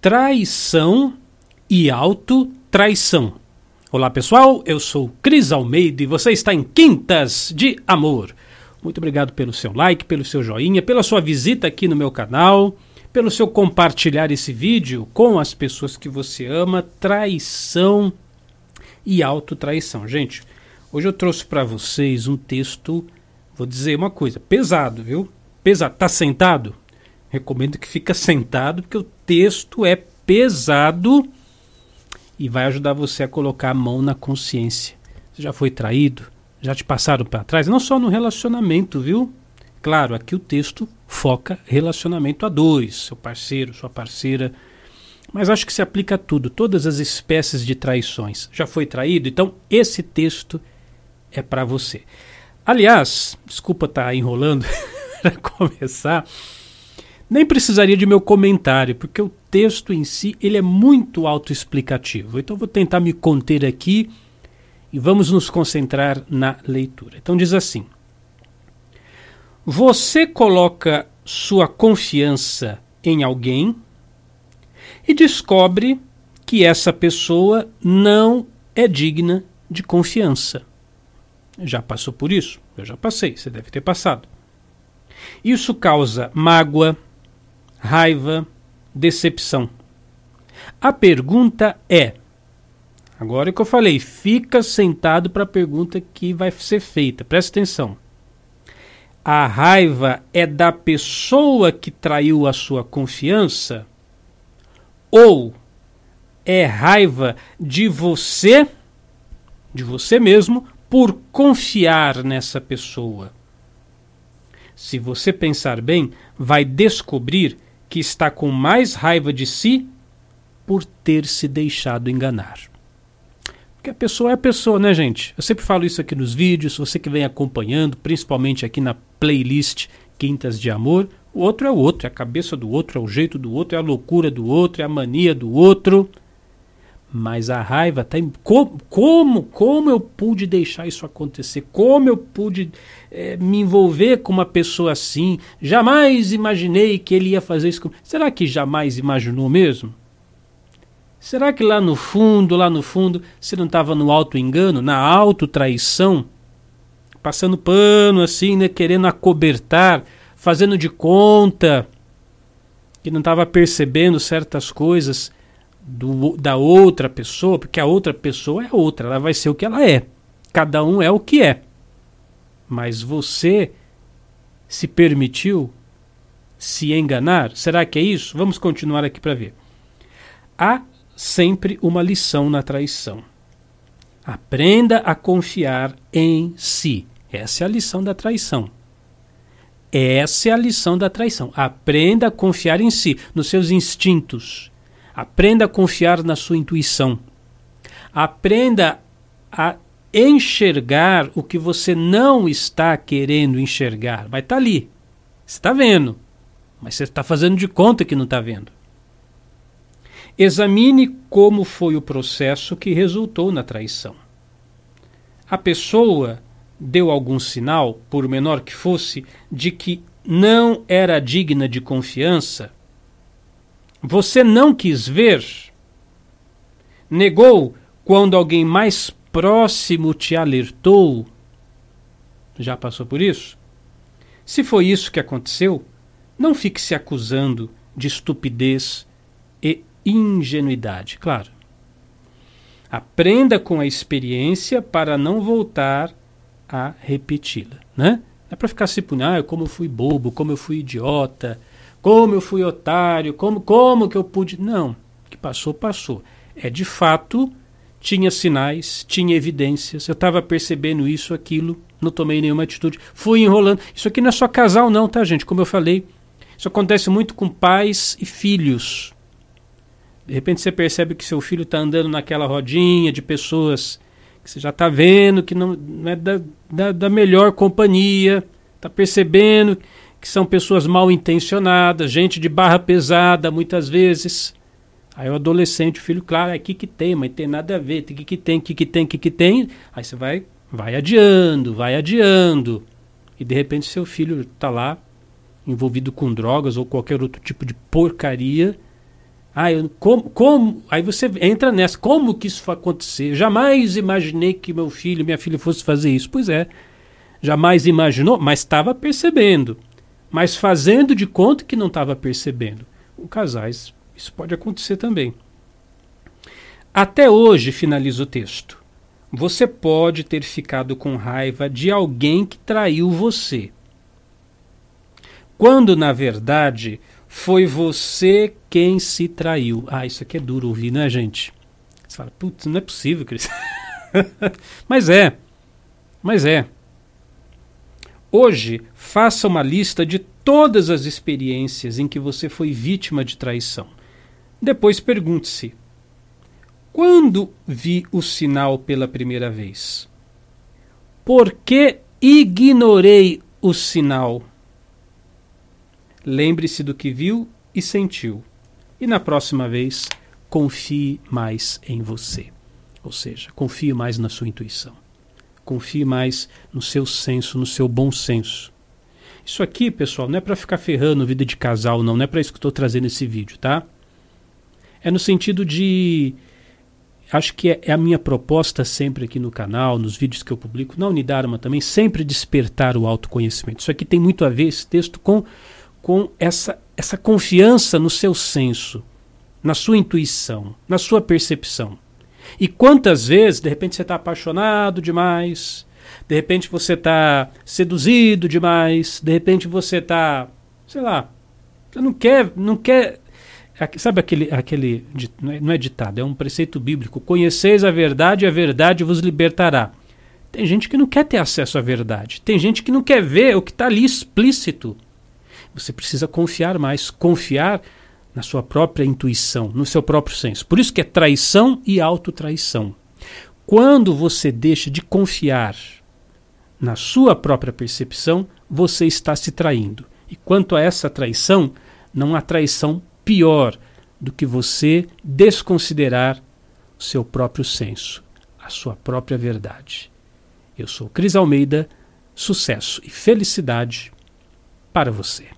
traição e autotraição. Olá pessoal, eu sou Cris Almeida e você está em Quintas de Amor. Muito obrigado pelo seu like, pelo seu joinha, pela sua visita aqui no meu canal, pelo seu compartilhar esse vídeo com as pessoas que você ama. Traição e autotraição. Gente, hoje eu trouxe para vocês um texto, vou dizer uma coisa, pesado, viu? Pesado. Tá sentado? Recomendo que fica sentado, porque o texto é pesado e vai ajudar você a colocar a mão na consciência. Você já foi traído? Já te passaram para trás? Não só no relacionamento, viu? Claro, aqui o texto foca relacionamento a dois, seu parceiro, sua parceira. Mas acho que se aplica a tudo, todas as espécies de traições. Já foi traído? Então esse texto é para você. Aliás, desculpa estar tá enrolando para começar, nem precisaria de meu comentário, porque o texto em si ele é muito autoexplicativo. Então vou tentar me conter aqui e vamos nos concentrar na leitura. Então diz assim: Você coloca sua confiança em alguém e descobre que essa pessoa não é digna de confiança. Já passou por isso? Eu já passei, você deve ter passado. Isso causa mágoa, raiva, decepção. A pergunta é: agora que eu falei, fica sentado para a pergunta que vai ser feita, presta atenção. A raiva é da pessoa que traiu a sua confiança? Ou é raiva de você, de você mesmo, por confiar nessa pessoa? Se você pensar bem, vai descobrir que está com mais raiva de si por ter se deixado enganar. Porque a pessoa é a pessoa, né, gente? Eu sempre falo isso aqui nos vídeos, você que vem acompanhando, principalmente aqui na playlist Quintas de Amor, o outro é o outro, é a cabeça do outro, é o jeito do outro, é a loucura do outro, é a mania do outro. Mas a raiva em. Como, como, como eu pude deixar isso acontecer? Como eu pude é, me envolver com uma pessoa assim? Jamais imaginei que ele ia fazer isso. Será que jamais imaginou mesmo? Será que lá no fundo, lá no fundo, você não estava no auto-engano, na auto-traição? Passando pano assim, né? Querendo acobertar, fazendo de conta que não estava percebendo certas coisas do, da outra pessoa, porque a outra pessoa é outra, ela vai ser o que ela é. Cada um é o que é. Mas você se permitiu se enganar? Será que é isso? Vamos continuar aqui para ver. Há sempre uma lição na traição. Aprenda a confiar em si. Essa é a lição da traição. Essa é a lição da traição. Aprenda a confiar em si, nos seus instintos, Aprenda a confiar na sua intuição. Aprenda a enxergar o que você não está querendo enxergar. Vai estar tá ali. Você está vendo, mas você está fazendo de conta que não está vendo. Examine como foi o processo que resultou na traição. A pessoa deu algum sinal, por menor que fosse, de que não era digna de confiança você não quis ver? Negou quando alguém mais próximo te alertou? Já passou por isso? Se foi isso que aconteceu, não fique se acusando de estupidez e ingenuidade, claro. Aprenda com a experiência para não voltar a repeti-la, né? Não é para ficar se punindo, ah, como eu fui bobo, como eu fui idiota, como eu fui otário, como, como que eu pude. Não, que passou, passou. É de fato, tinha sinais, tinha evidências, eu estava percebendo isso, aquilo, não tomei nenhuma atitude, fui enrolando. Isso aqui não é só casal, não, tá, gente? Como eu falei, isso acontece muito com pais e filhos. De repente você percebe que seu filho está andando naquela rodinha de pessoas que você já está vendo que não, não é da, da, da melhor companhia, está percebendo que são pessoas mal intencionadas, gente de barra pesada muitas vezes. Aí o adolescente, o filho, claro, aqui que tem, mas tem nada a ver, o que que tem, o que que tem, o que que tem. Aí você vai, vai adiando, vai adiando. E de repente seu filho está lá envolvido com drogas ou qualquer outro tipo de porcaria. Ah, eu, como, como? Aí você entra nessa. Como que isso foi acontecer? Jamais imaginei que meu filho, minha filha fosse fazer isso. Pois é. Jamais imaginou, mas estava percebendo. Mas fazendo de conta que não estava percebendo. Com casais, isso pode acontecer também. Até hoje, finaliza o texto. Você pode ter ficado com raiva de alguém que traiu você. Quando, na verdade, foi você quem se traiu. Ah, isso aqui é duro ouvir, não é, gente? Você fala, putz, não é possível, Cris. mas é. Mas é. Hoje, faça uma lista de todas as experiências em que você foi vítima de traição. Depois pergunte-se: quando vi o sinal pela primeira vez? Por que ignorei o sinal? Lembre-se do que viu e sentiu. E na próxima vez, confie mais em você. Ou seja, confie mais na sua intuição. Confie mais no seu senso, no seu bom senso. Isso aqui, pessoal, não é para ficar ferrando vida de casal, não. Não é para isso que estou trazendo esse vídeo, tá? É no sentido de. Acho que é, é, a minha proposta sempre aqui no canal, nos vídeos que eu publico, na Unidarma também, sempre despertar o autoconhecimento. Isso aqui tem muito a ver, esse texto, com com essa, essa confiança no seu senso, na sua intuição, na sua percepção. E quantas vezes, de repente, você está apaixonado demais, de repente você está seduzido demais, de repente você está, sei lá, você não quer, não quer, sabe aquele, aquele, é, não é ditado, é um preceito bíblico, conheceis a verdade e a verdade vos libertará. Tem gente que não quer ter acesso à verdade, tem gente que não quer ver o que está ali explícito. Você precisa confiar mais, confiar na sua própria intuição, no seu próprio senso. Por isso que é traição e autotraição. Quando você deixa de confiar na sua própria percepção, você está se traindo. E quanto a essa traição, não há traição pior do que você desconsiderar o seu próprio senso, a sua própria verdade. Eu sou Cris Almeida, sucesso e felicidade para você.